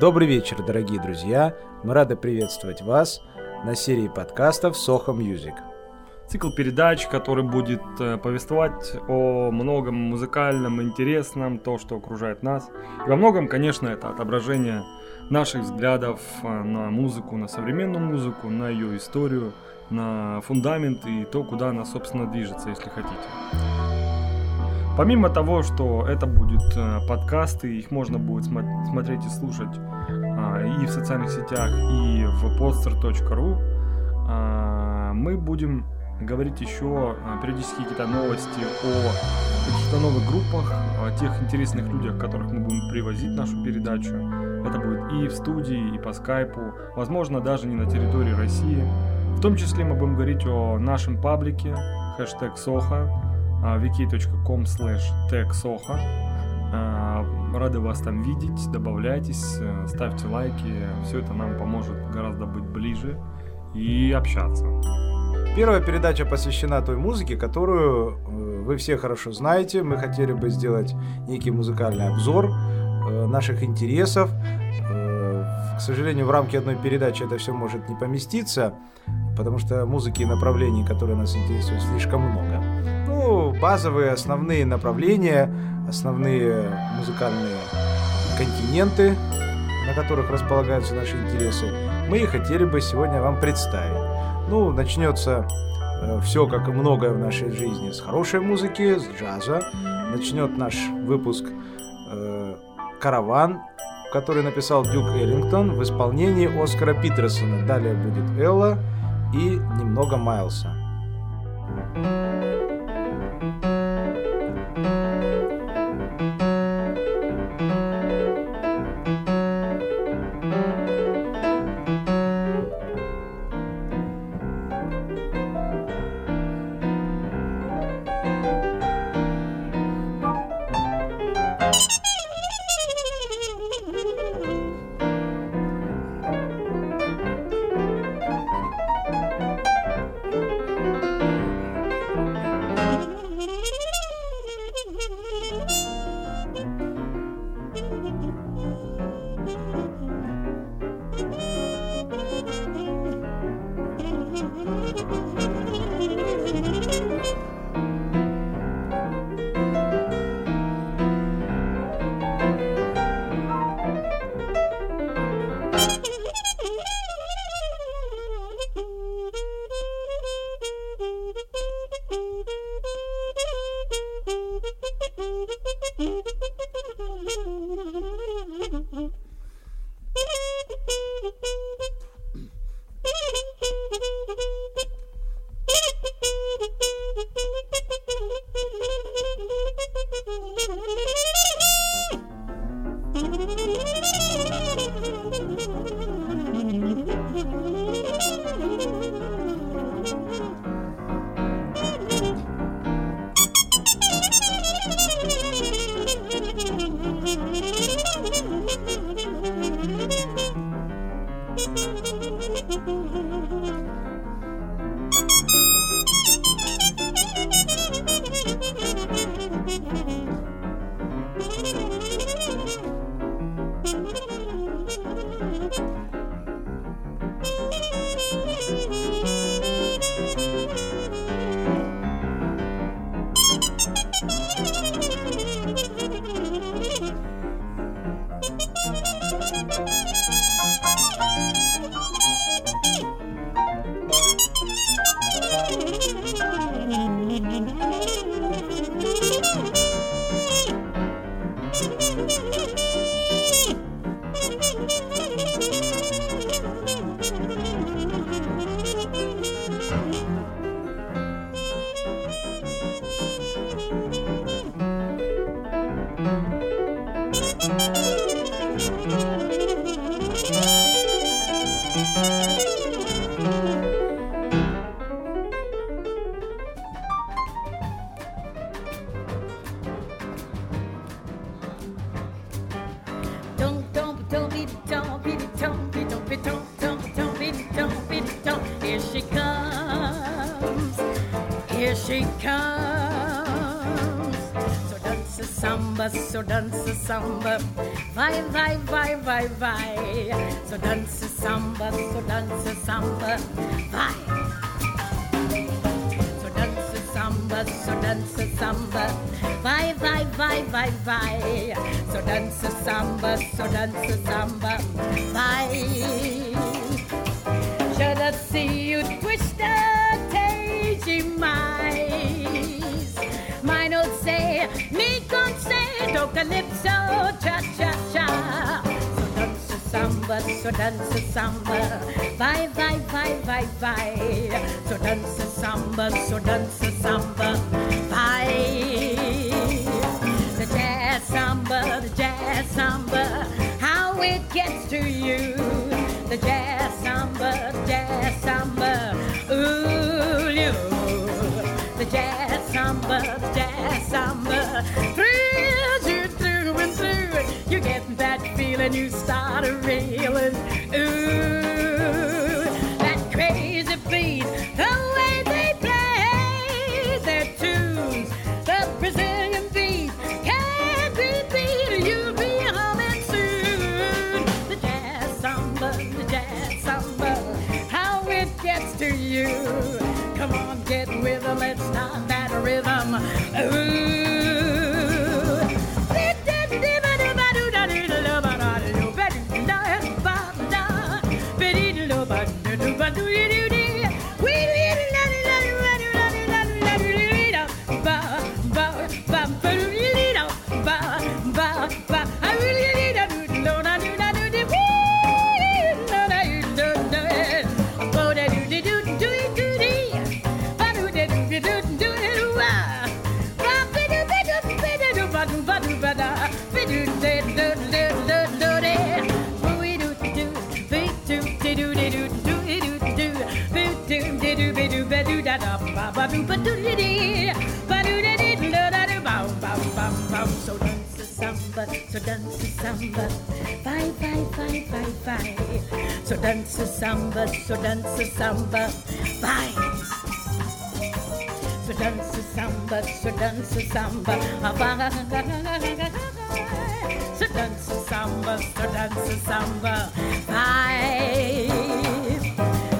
Добрый вечер, дорогие друзья. Мы рады приветствовать вас на серии подкастов Soho Music. Цикл передач, который будет э, повествовать о многом музыкальном, интересном, то, что окружает нас. И во многом, конечно, это отображение наших взглядов э, на музыку, на современную музыку, на ее историю, на фундамент и то, куда она, собственно, движется, если хотите. Помимо того, что это будут э, подкасты, их можно будет смо- смотреть и слушать э, и в социальных сетях, и в podster.ru, э, мы будем говорить еще э, периодически какие-то новости о каких-то новых группах, о тех интересных людях, которых мы будем привозить нашу передачу. Это будет и в студии, и по скайпу, возможно, даже не на территории России. В том числе мы будем говорить о нашем паблике, хэштег Соха, wiki.com slash techsoha. Рады вас там видеть, добавляйтесь, э, ставьте лайки, все это нам поможет гораздо быть ближе и общаться. Первая передача посвящена той музыке, которую э, вы все хорошо знаете. Мы хотели бы сделать некий музыкальный обзор э, наших интересов. К сожалению, в рамки одной передачи это все может не поместиться, потому что музыки и направлений, которые нас интересуют, слишком много. Базовые, основные направления, основные музыкальные континенты, на которых располагаются наши интересы, мы и хотели бы сегодня вам представить. Ну, начнется э, все, как и многое в нашей жизни, с хорошей музыки, с джаза. Начнет наш выпуск э, «Караван», который написал Дюк Эллингтон в исполнении Оскара Питерсона. Далее будет Элла и немного Майлса. dance a do calypso, oh, cha cha cha. So dance a samba, so dance a samba. Vai, vai, vai, vai, vai. So dance a samba, so dance a samba. Vai. The jazz samba, the jazz samba, how it gets to you. The jazz samba, the jazz samba, ooh, you. The jazz samba, the jazz samba, thrills feeling, you start a reeling, ooh, so dance the samba, bye bye bye bye bye. So dance the samba, so dance the samba, bye. So dance the samba, so dance the samba, bye. So dance the samba, so dance the samba, bye.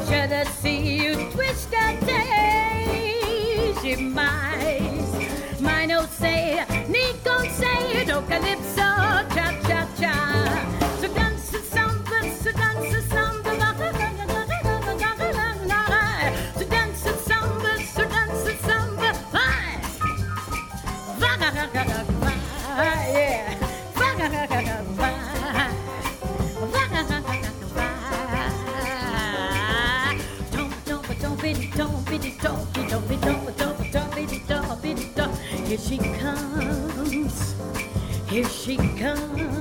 Should I see you twist that daisy mice? Mine will say, Nico say, do oh, calypso, she comes, here she comes.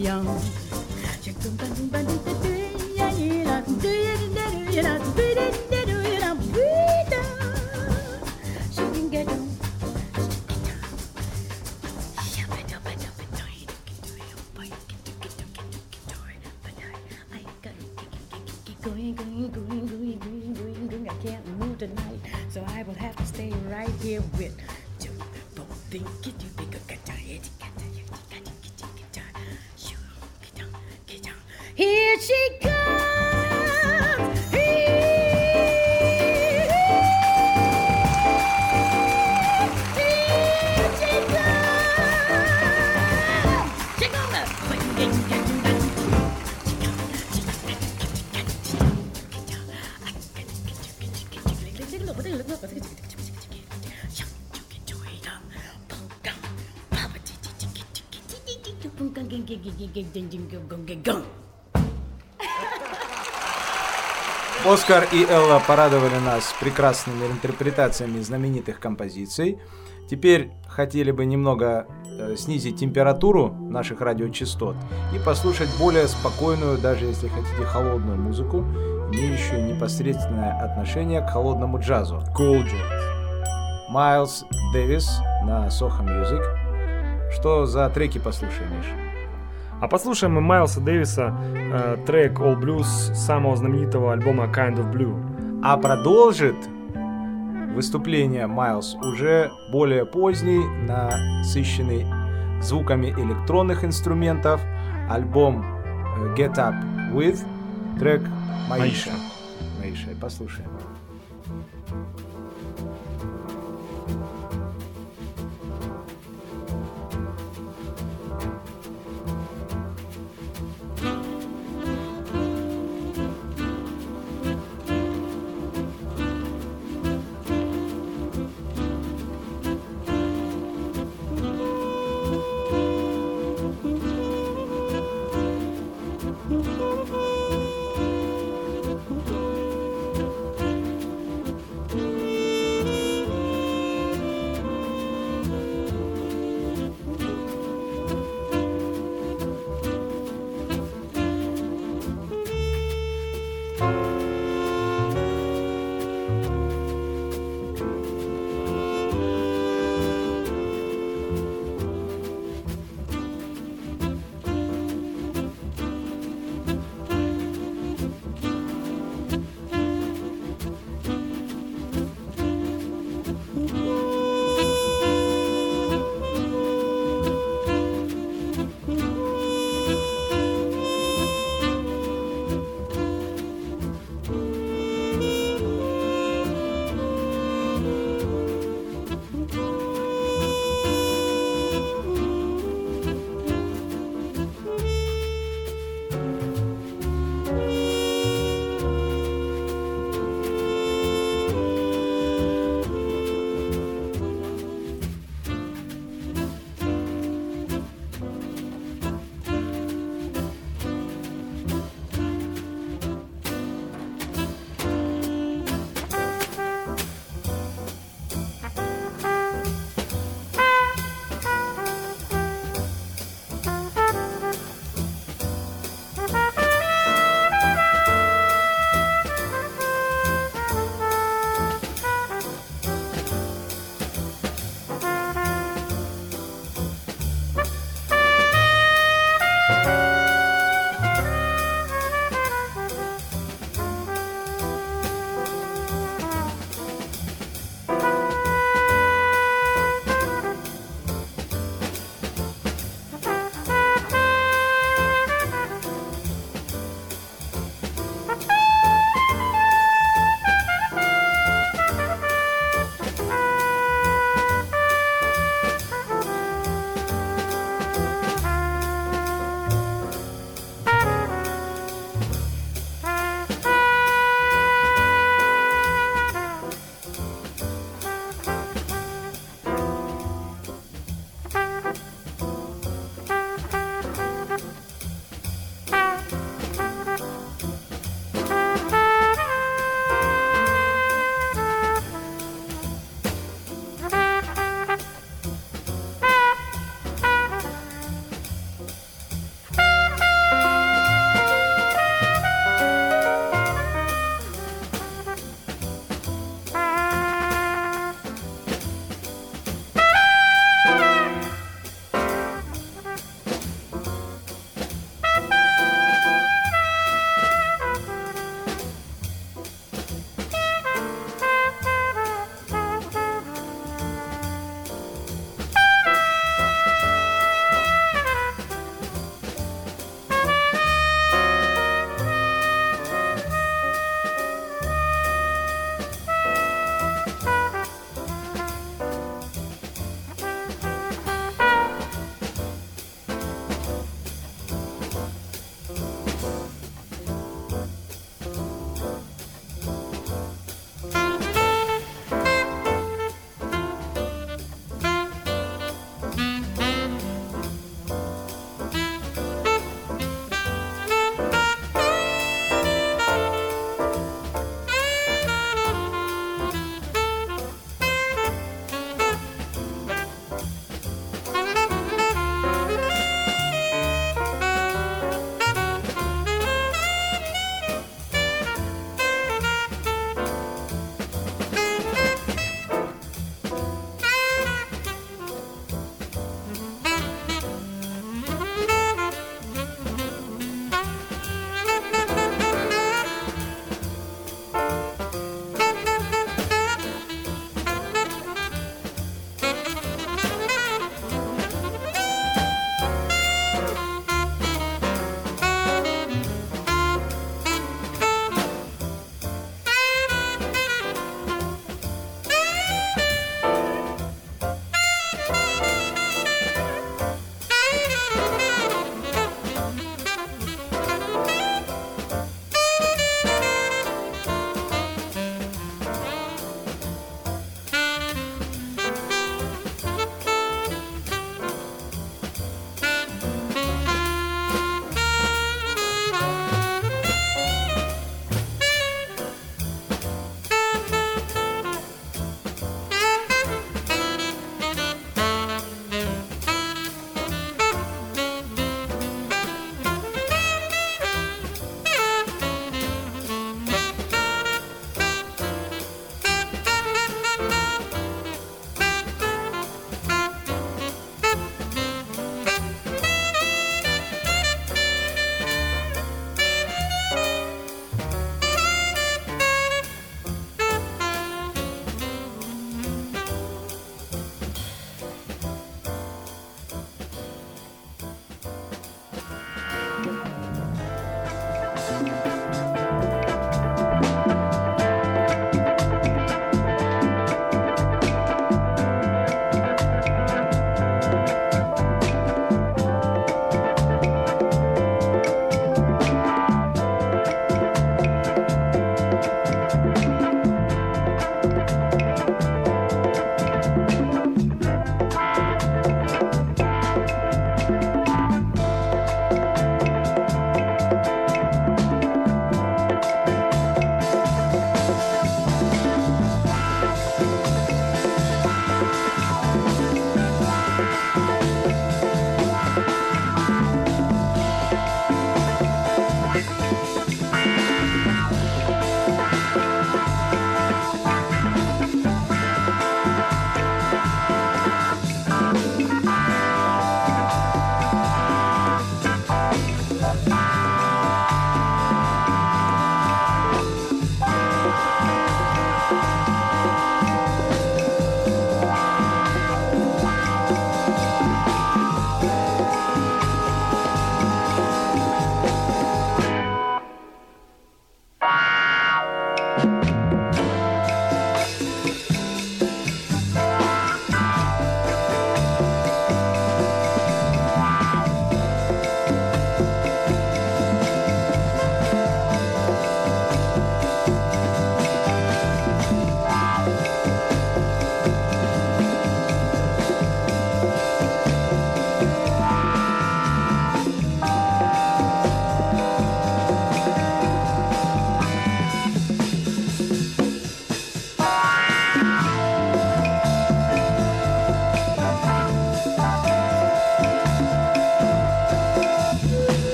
Yum. Оскар и Элла порадовали нас прекрасными интерпретациями знаменитых композиций. Теперь хотели бы немного э, снизить температуру наших радиочастот и послушать более спокойную, даже если хотите, холодную музыку, имеющую непосредственное отношение к холодному джазу. Cool Jazz. Майлз Дэвис на Soho Music. Что за треки послушаем, Миш? А послушаем мы Майлса Дэвиса э, трек All Blues самого знаменитого альбома Kind of Blue. А продолжит выступление Майлз уже более поздний, насыщенный звуками электронных инструментов, альбом э, Get Up With, трек Маиша. Маиша, послушаем.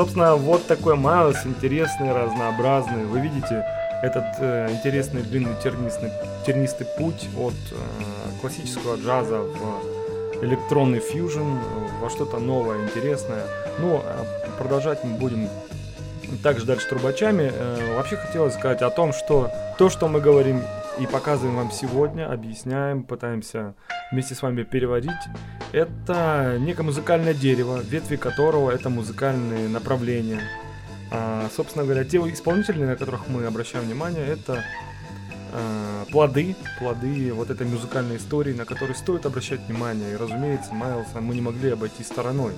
Собственно, вот такой Майлз, интересный, разнообразный. Вы видите этот э, интересный длинный тернистый, тернистый путь от э, классического джаза в электронный фьюжн, во что-то новое, интересное. Ну, а продолжать мы будем также дальше трубачами. Э, вообще хотелось сказать о том, что то, что мы говорим и показываем вам сегодня, объясняем, пытаемся вместе с вами переводить, это некое музыкальное дерево, ветви которого это музыкальные направления. А, собственно говоря, те исполнители, на которых мы обращаем внимание, это а, плоды, плоды вот этой музыкальной истории, на которые стоит обращать внимание. И, разумеется, Майлса мы не могли обойти стороной.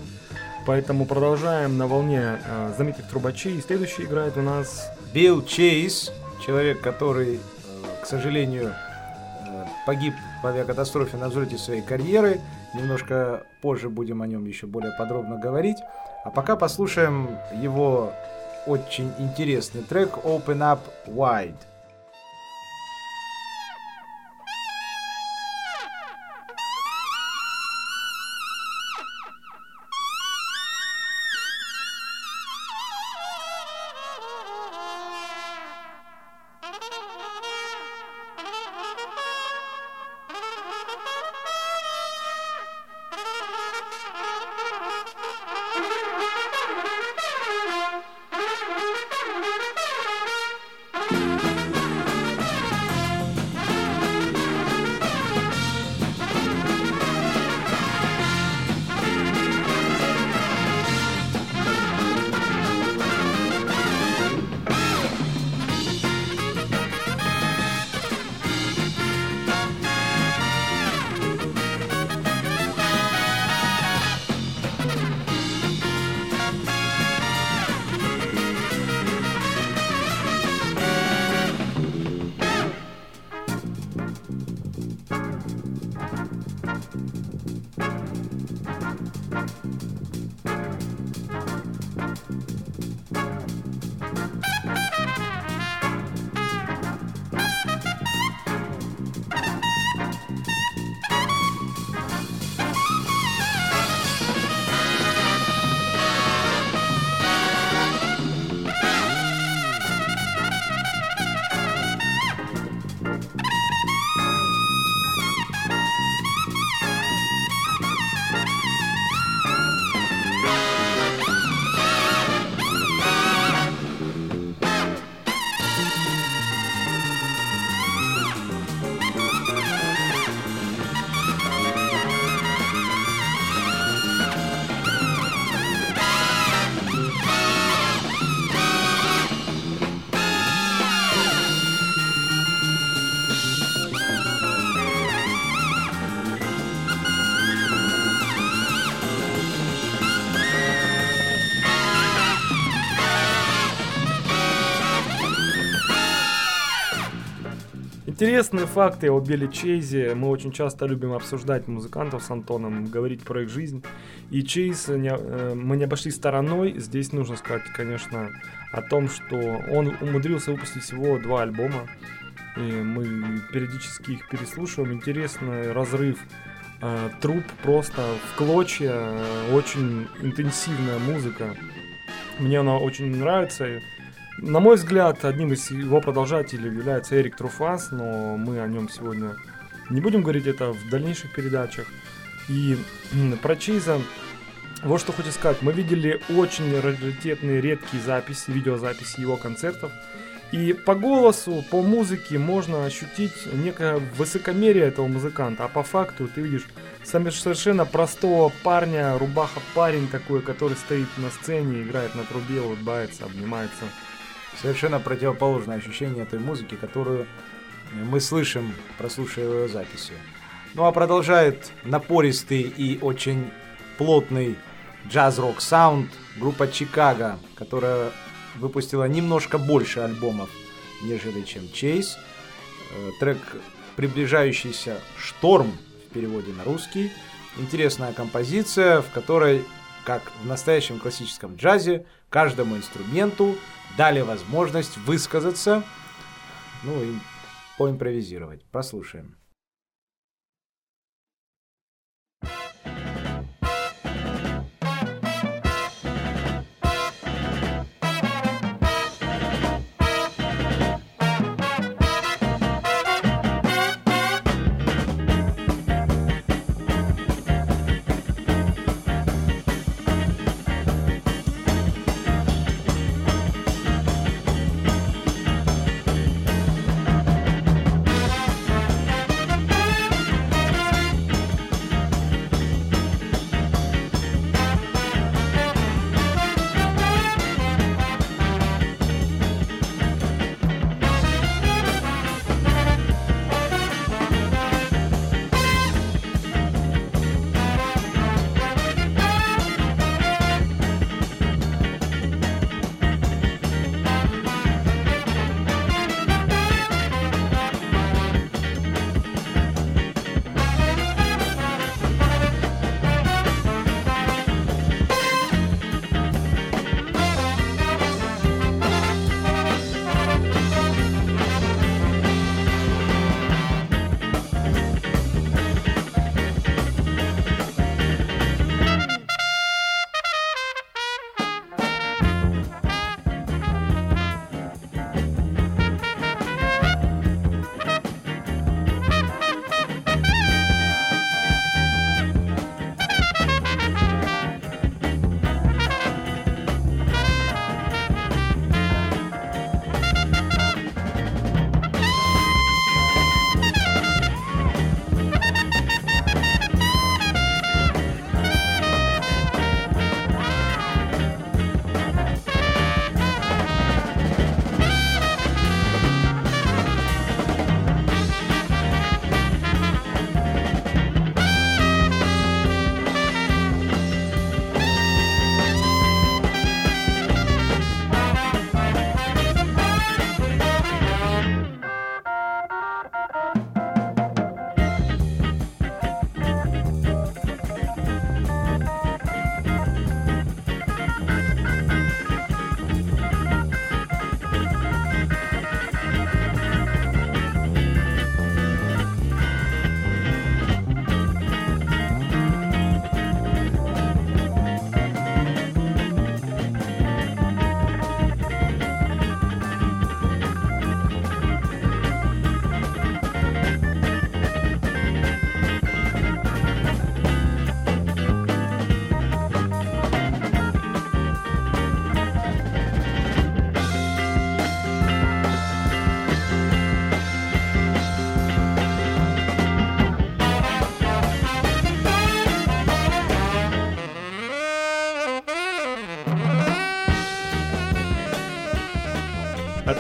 Поэтому продолжаем на волне а, знаменитых трубачей. Следующий играет у нас... Билл Чейз, человек, который, э, к сожалению, э, погиб в авиакатастрофе на взлете своей карьеры. Немножко позже будем о нем еще более подробно говорить. А пока послушаем его очень интересный трек Open Up Wide. Интересные факты о Билли Чейзе. Мы очень часто любим обсуждать музыкантов с Антоном, говорить про их жизнь. И Чейз не, э, мы не обошли стороной. Здесь нужно сказать, конечно, о том, что он умудрился выпустить всего два альбома. И мы периодически их переслушиваем. Интересный разрыв э, труп просто в клочья. Э, очень интенсивная музыка. Мне она очень нравится. На мой взгляд, одним из его продолжателей является Эрик Труфас, но мы о нем сегодня не будем говорить это в дальнейших передачах. И про Чейза вот что хочу сказать. Мы видели очень раритетные, редкие записи, видеозаписи его концертов. И по голосу, по музыке можно ощутить некое высокомерие этого музыканта. А по факту ты видишь совершенно простого парня, рубаха парень такой, который стоит на сцене, играет на трубе, улыбается, обнимается. Совершенно противоположное ощущение той музыки, которую мы слышим, прослушивая записи. Ну а продолжает напористый и очень плотный джаз-рок саунд группа Чикаго, которая выпустила немножко больше альбомов, нежели чем Чейз. Э, трек приближающийся «Шторм» в переводе на русский. Интересная композиция, в которой, как в настоящем классическом джазе, каждому инструменту дали возможность высказаться, ну и поимпровизировать. Послушаем.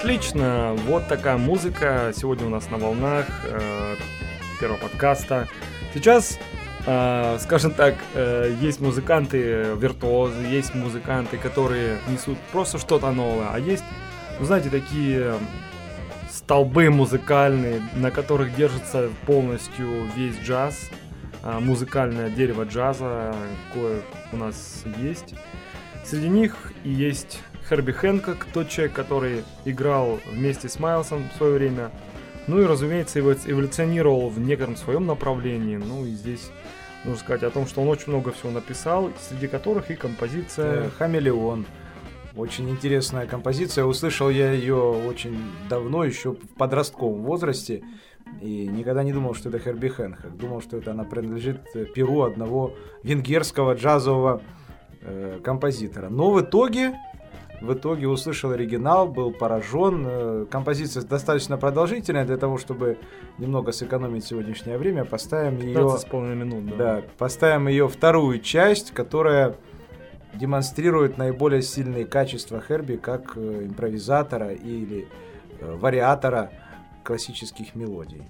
Отлично, вот такая музыка сегодня у нас на волнах э, первого подкаста. Сейчас, э, скажем так, э, есть музыканты виртуозы, есть музыканты, которые несут просто что-то новое, а есть, ну знаете, такие столбы музыкальные, на которых держится полностью весь джаз, а, музыкальное дерево джаза, кое у нас есть. Среди них и есть Херби Хэнкок, тот человек, который играл вместе с Майлсом в свое время. Ну и, разумеется, эволюционировал в некотором своем направлении. Ну и здесь нужно сказать о том, что он очень много всего написал, среди которых и композиция... Э, Хамелеон. Очень интересная композиция. Услышал я ее очень давно, еще в подростковом возрасте. И никогда не думал, что это Херби Хэнкок. Думал, что это она принадлежит перу одного венгерского джазового э, композитора. Но в итоге в итоге услышал оригинал, был поражен. Э, композиция достаточно продолжительная для того, чтобы немного сэкономить сегодняшнее время. Поставим ее... с половиной минут, да. Да, поставим ее вторую часть, которая демонстрирует наиболее сильные качества Херби как э, импровизатора или э, вариатора классических мелодий.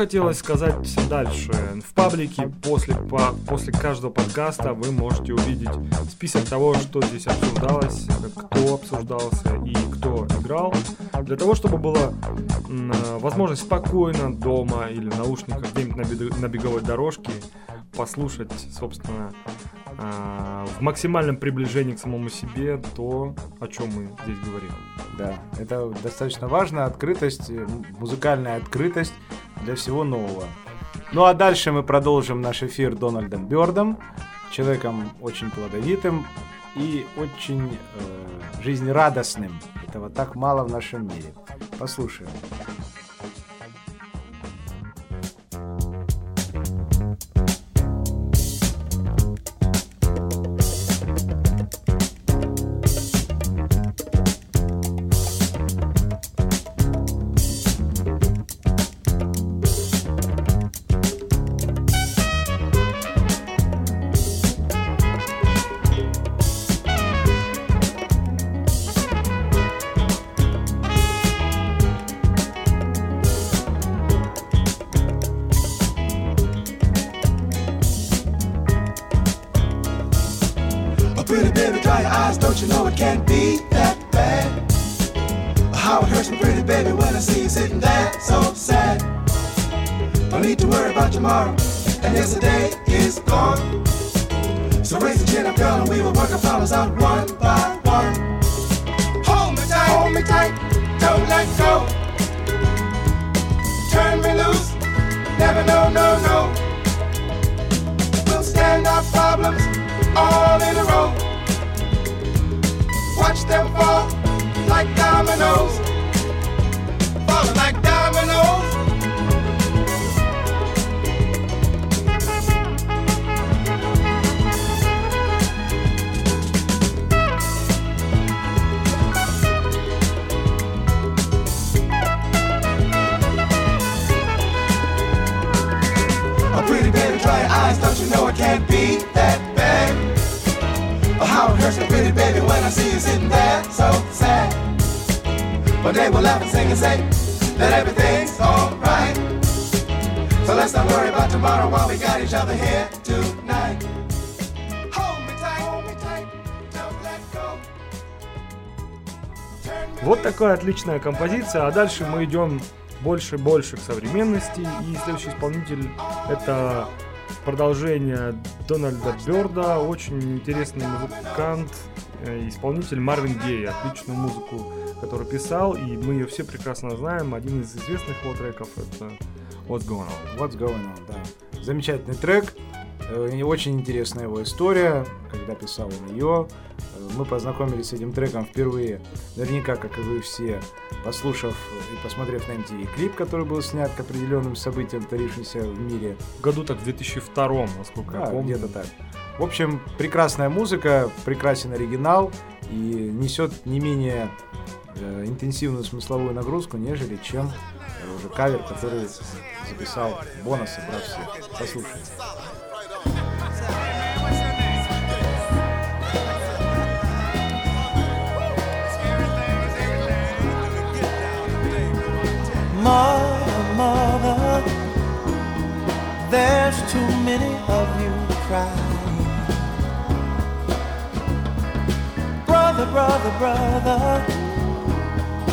хотелось сказать дальше? В паблике после, по, после каждого подкаста вы можете увидеть список того, что здесь обсуждалось, кто обсуждался и кто играл. Для того, чтобы была возможность спокойно дома или в наушниках где-нибудь на беговой дорожке послушать, собственно, а, в максимальном приближении к самому себе то, о чем мы здесь говорим. Да, это достаточно важно, открытость, музыкальная открытость для всего нового. Ну а дальше мы продолжим наш эфир Дональдом Бёрдом, человеком очень плодовитым и очень э, жизнерадостным. Этого так мало в нашем мире. Послушаем. Вот такая отличная композиция, а дальше мы идем больше и больше к современности. И следующий исполнитель это продолжение Дональда Берда, очень интересный музыкант, э, исполнитель Марвин Гей, отличную музыку, которую писал, и мы ее все прекрасно знаем. Один из известных его треков это What's Going On. What's Going On, да. Замечательный трек, э, очень интересная его история, когда писал он ее, мы познакомились с этим треком впервые, наверняка, как и вы все, послушав и посмотрев на MTV клип, который был снят к определенным событиям, творившимся в мире. В году так в 2002, насколько да, я помню. где-то так. В общем, прекрасная музыка, прекрасен оригинал и несет не менее э, интенсивную смысловую нагрузку, нежели чем уже кавер, который записал бонусы, брат всех. Послушайте. Mother, mother, there's too many of you crying. Brother, brother, brother,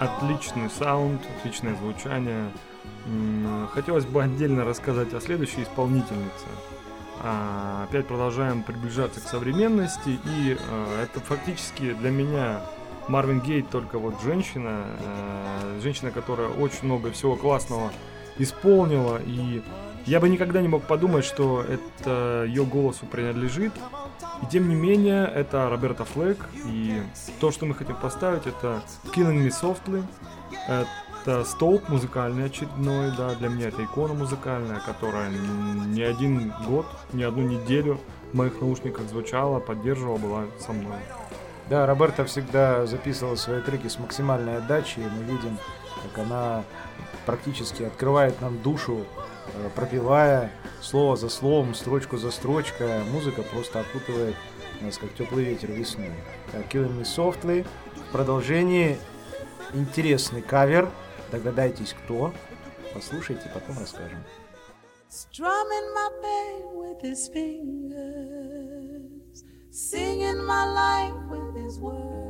отличный саунд, отличное звучание. Хотелось бы отдельно рассказать о следующей исполнительнице. А, Опять продолжаем приближаться к современности, и э, это фактически для меня Марвин Гейт только вот женщина, э, женщина, которая очень много всего классного исполнила, и я бы никогда не мог подумать, что это ее голосу принадлежит. И тем не менее, это Роберта Флэк, и то, что мы хотим поставить, это Killing Me Softly, это столб музыкальный очередной, да, для меня это икона музыкальная, которая не один год, не одну неделю в моих наушниках звучала, поддерживала, была со мной. Да, Роберта всегда записывала свои треки с максимальной отдачей, и мы видим, как она практически открывает нам душу, э, пропевая слово за словом, строчку за строчкой. Музыка просто окутывает нас, как теплый ветер весной. Killing Me Softly. В продолжении интересный кавер. Догадайтесь, кто. Послушайте, потом расскажем. strumming my pain with his fingers, singing my life with his words,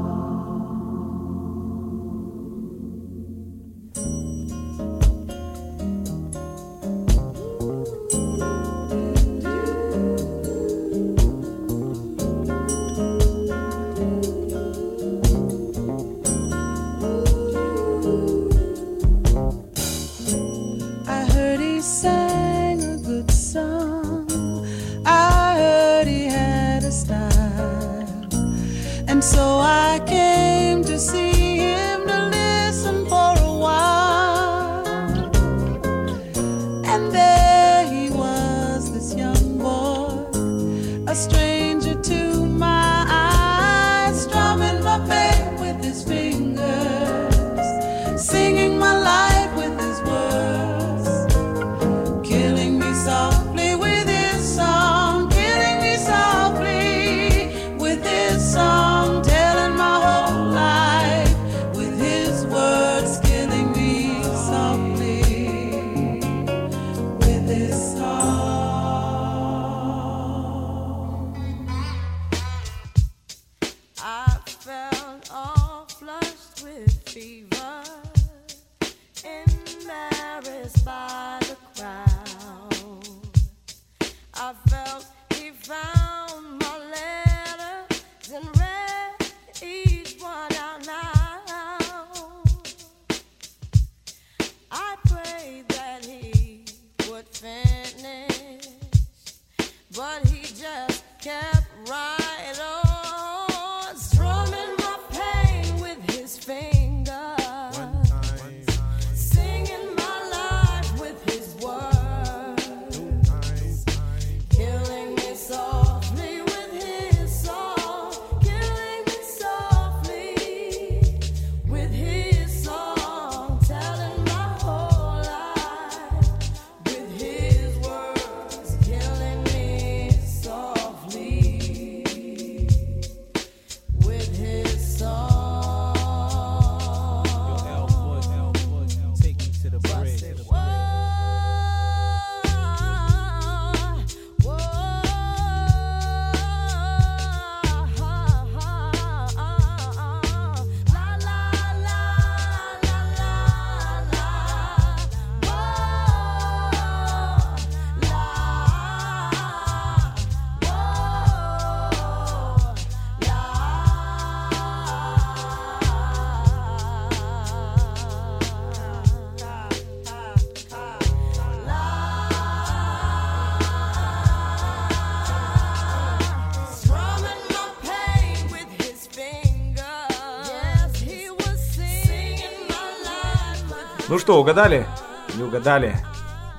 Ну что, угадали? Не угадали.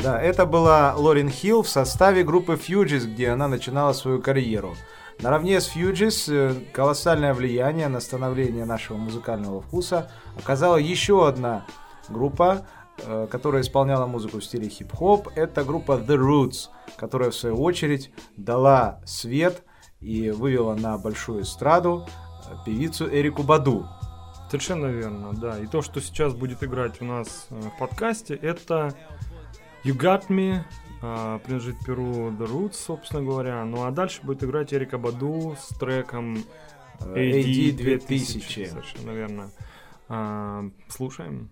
Да, это была Лорен Хилл в составе группы Fugees, где она начинала свою карьеру. Наравне с Fugees э, колоссальное влияние на становление нашего музыкального вкуса оказала еще одна группа, э, которая исполняла музыку в стиле хип-хоп. Это группа The Roots, которая в свою очередь дала свет и вывела на большую эстраду э, певицу Эрику Баду. Совершенно верно, да. И то, что сейчас будет играть у нас э, в подкасте, это You Got Me, э, принадлежит Перу The Roots, собственно говоря. Ну а дальше будет играть Эрика Баду с треком Э, AD AD 2000. 2000. Совершенно верно. А, слушаем.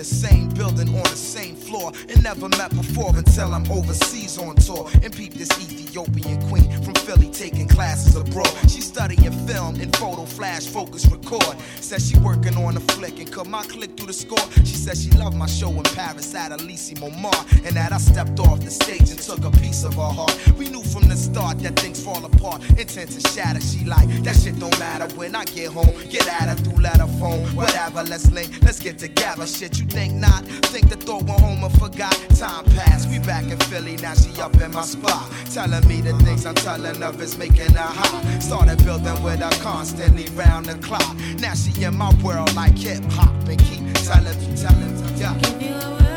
The same building on the same floor and never met before until I'm overseas on tour and peep this Ethiopian queen from Philly taking classes abroad. She studying film and photo flash focus record. Says she working on a flick and cut my click through the score. She says she loved my show in Paris at Elise Momar and that I stepped off the stage and took a piece of her heart. We knew from the start that things fall apart, intent to shatter. She like that shit don't matter when I get home. Get at her through letter phone, whatever. Let's link, let's get together. Shit, you think not? Think the thought went home and forgot. Time passed, we back in Philly. Now she up in my spot, telling me the things I'm telling her is making her high. Started building with her constantly round the clock. Now she in my world like hip hop and keep telling me, telling me, yeah.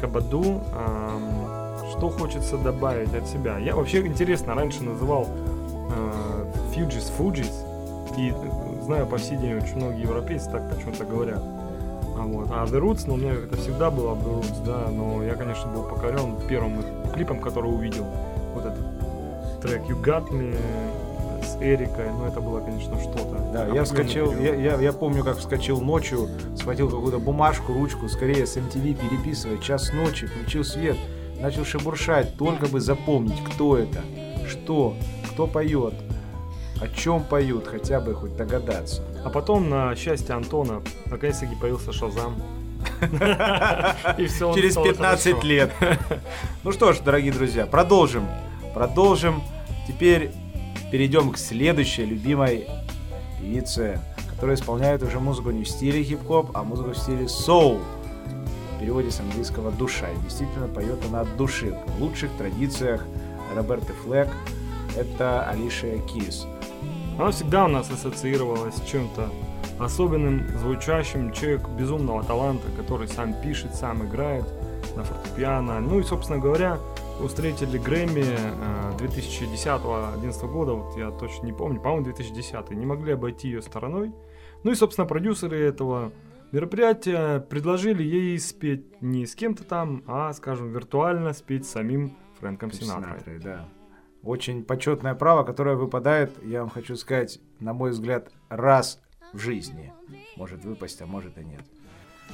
Эрика Баду. Что хочется добавить от себя? Я вообще интересно, раньше называл э, Fugees Fugees. И э, знаю по сей день очень многие европейцы так почему-то говорят. А, вот. а The Roots, ну, у меня это всегда было The Roots, да, но я, конечно, был покорен первым клипом, который увидел. Вот этот трек You Got Me с Эрикой, ну, это было, конечно, что-то. Да, я Определенный вскочил, я, я, я помню, как вскочил ночью, схватил какую-то бумажку, ручку, скорее с MTV переписывать, час ночи, включил свет, начал шебуршать, только бы запомнить, кто это, что, кто поет, о чем поют, хотя бы хоть догадаться. А потом, на счастье Антона, наконец-таки появился Шазам. Через 15 лет. Ну что ж, дорогие друзья, продолжим. Продолжим. Теперь перейдем к следующей любимой певице, которая исполняет уже музыку не в стиле хип-хоп, а музыку в стиле соул. В переводе с английского «душа». И действительно поет она от души. В лучших традициях Роберты Флэк. Это Алишия Кис. Она всегда у нас ассоциировалась с чем-то особенным, звучащим. Человек безумного таланта, который сам пишет, сам играет на фортепиано. Ну и, собственно говоря, устроители Грэмми э, 2010-2011 года, вот я точно не помню, по-моему, 2010 не могли обойти ее стороной. Ну и, собственно, продюсеры этого мероприятия предложили ей спеть не с кем-то там, а, скажем, виртуально спеть с самим Фрэнком Синатрой. Синатрой, да. Очень почетное право, которое выпадает, я вам хочу сказать, на мой взгляд, раз в жизни. Может выпасть, а может и нет.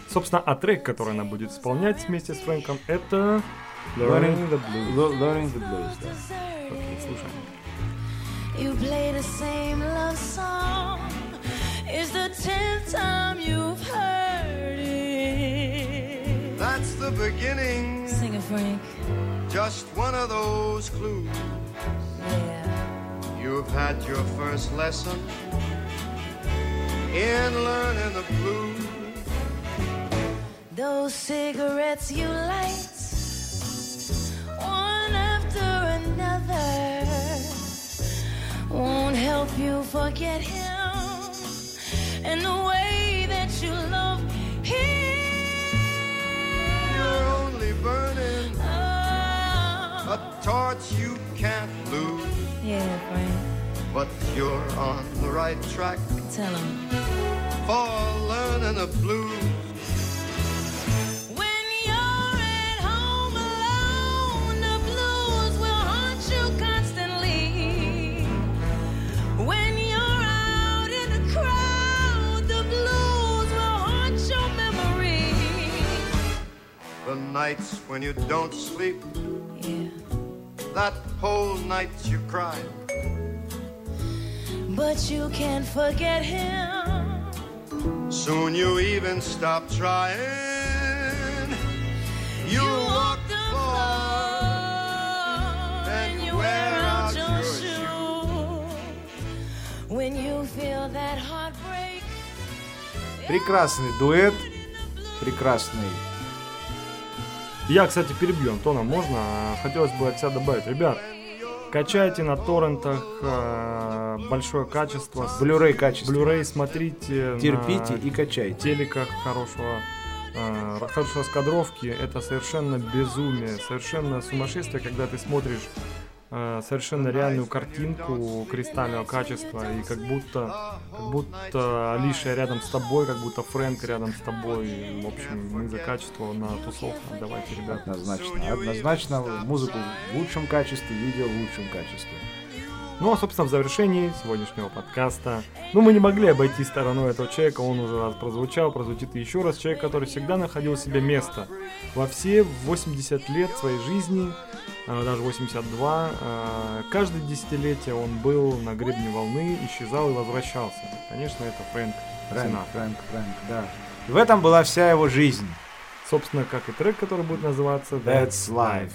Собственно, а трек, который она будет исполнять вместе с Фрэнком, это Learning, the blues. Learning the blues. Okay, słuchajmy. You play the same love song. It's the tenth time you've heard it. That's the beginning. Sing it, Frank. Just one of those clues. Yeah. You have had your first lesson in learning the blues. Those cigarettes you light won't help you forget him and the way that you love him. You're only burning Oh. a torch you can't lose, Yeah, Frank. but you're on the right track Tell him. for learning the blues. The nights when you don't sleep, Yeah. that whole night you cry. But you can't forget him. Soon you even stop trying. You walk the floor and you wear out your shoes. When you feel that heartbreak. Прекрасный дуэт, прекрасный. Я, кстати, перебью Антона, можно? Хотелось бы от себя добавить. Ребят, качайте на торрентах э, большое качество. Blu-ray качество. Blu-ray смотрите. Терпите на и качайте. телеках хорошего, э, хорошей раскадровки. Это совершенно безумие, совершенно сумасшествие, когда ты смотришь совершенно реальную картинку кристального качества и как будто как будто Алиша рядом с тобой, как будто Фрэнк рядом с тобой. В общем, мы за качество на тусовку. Давайте, ребят. Однозначно. Однозначно музыку в лучшем качестве, видео в лучшем качестве. Ну, а, собственно, в завершении сегодняшнего подкаста, ну, мы не могли обойти стороной этого человека, он уже раз прозвучал, прозвучит еще раз. Человек, который всегда находил себе место во все 80 лет своей жизни, а, даже 82, а, каждое десятилетие он был на гребне волны, исчезал и возвращался. Конечно, это Фрэнк Фрэнк, Синатра. Фрэнк, Фрэнк, да. И в этом была вся его жизнь. Собственно, как и трек, который будет называться That's life.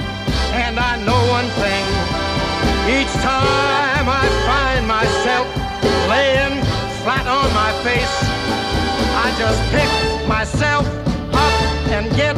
And I know one thing. Each time I find myself laying flat on my face, I just pick myself up and get